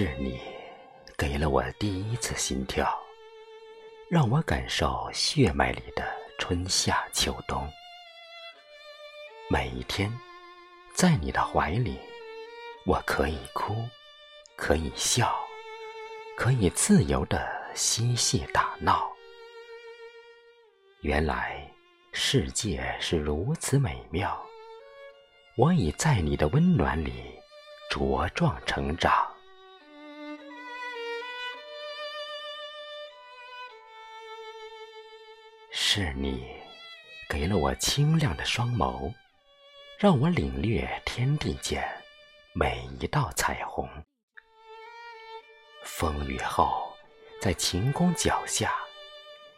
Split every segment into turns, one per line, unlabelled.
是你给了我第一次心跳，让我感受血脉里的春夏秋冬。每一天，在你的怀里，我可以哭，可以笑，可以自由的嬉戏打闹。原来世界是如此美妙，我已在你的温暖里茁壮成长。是你给了我清亮的双眸，让我领略天地间每一道彩虹。风雨后，在晴空脚下，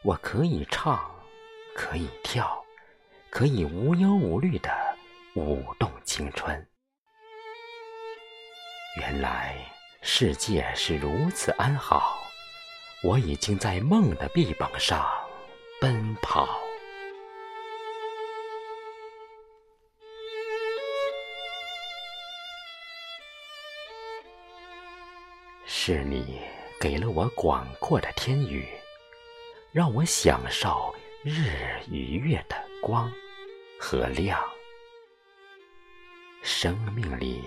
我可以唱，可以跳，可以无忧无虑的舞动青春。原来世界是如此安好，我已经在梦的臂膀上。奔跑，是你给了我广阔的天宇，让我享受日与月的光和亮。生命里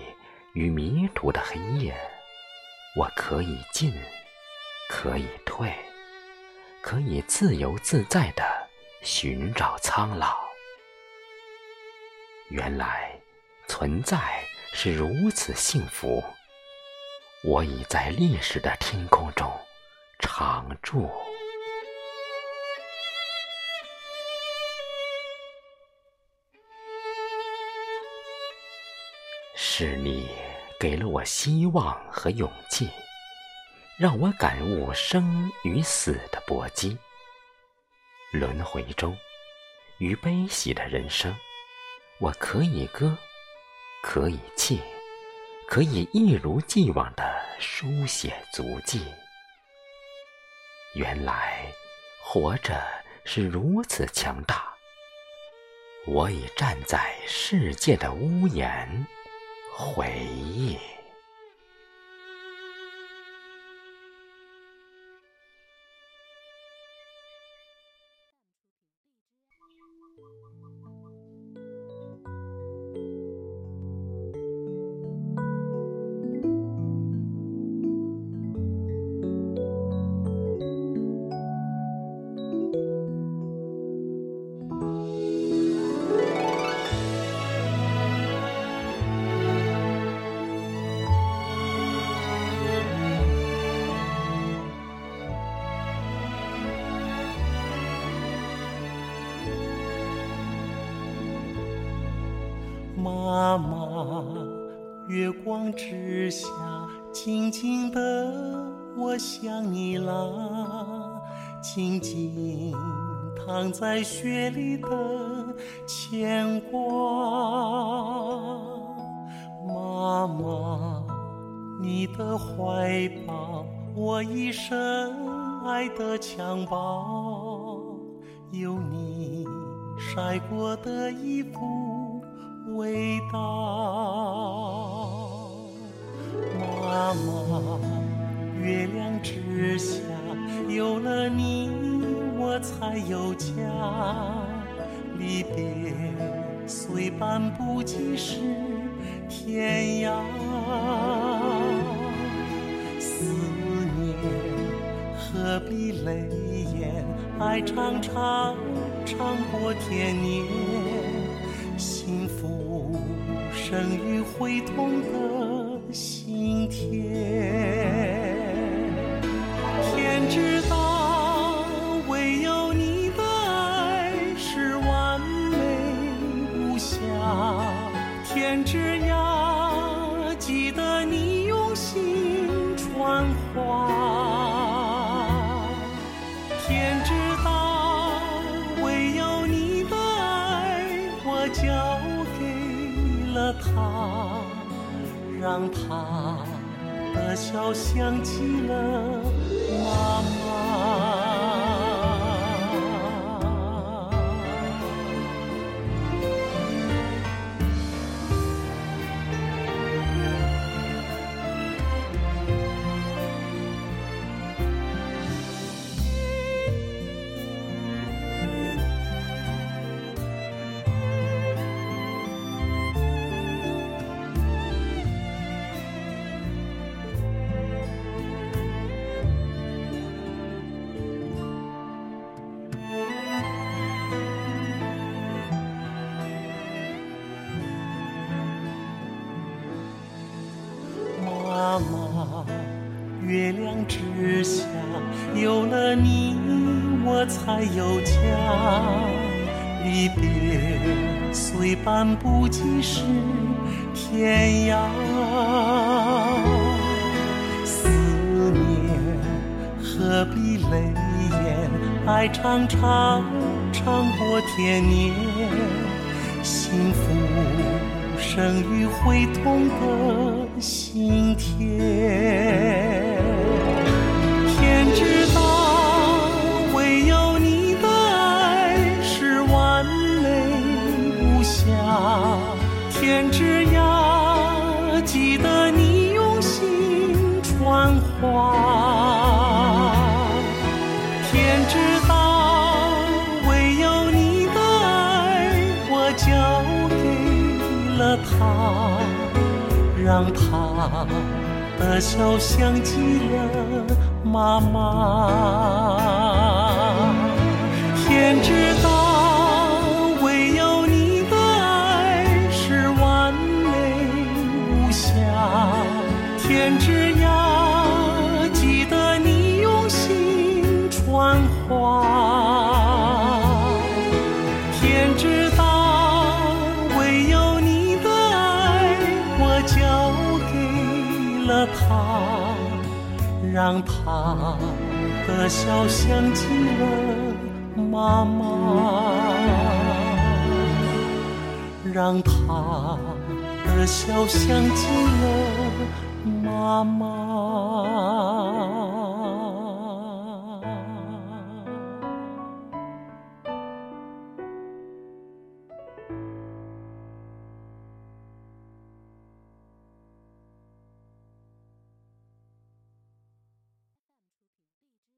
与迷途的黑夜，我可以进，可以退。可以自由自在的寻找苍老。原来存在是如此幸福。我已在历史的天空中常驻。是你给了我希望和勇气。让我感悟生与死的搏击，轮回中与悲喜的人生，我可以歌，可以泣，可以一如既往的书写足迹。原来活着是如此强大，我已站在世界的屋檐，回忆。
妈妈，月光之下，静静的，我想你啦。静静躺在雪里的牵挂。妈妈，你的怀抱，我一生爱的襁褓。有你晒过的衣服。味道，妈妈，月亮之下，有了你，我才有家。离别虽半步即是天涯，思念何必泪眼，爱长长长过天年。幸福生于会痛的心田。天知道，唯有你的爱是完美无瑕。天之涯，交给。了他，让他的笑像极了妈妈。有了你，我才有家。离别虽半步即是天涯，思念何必泪眼？爱长长长过天年，幸福生于会痛的心田。天之天之涯，记得你用心传话。天知道，唯有你的爱，我交给了他，让他的笑像极了妈妈。花。天知道，唯有你的爱，我交给了他，让他的笑像极了妈妈，让他的笑像极了妈妈。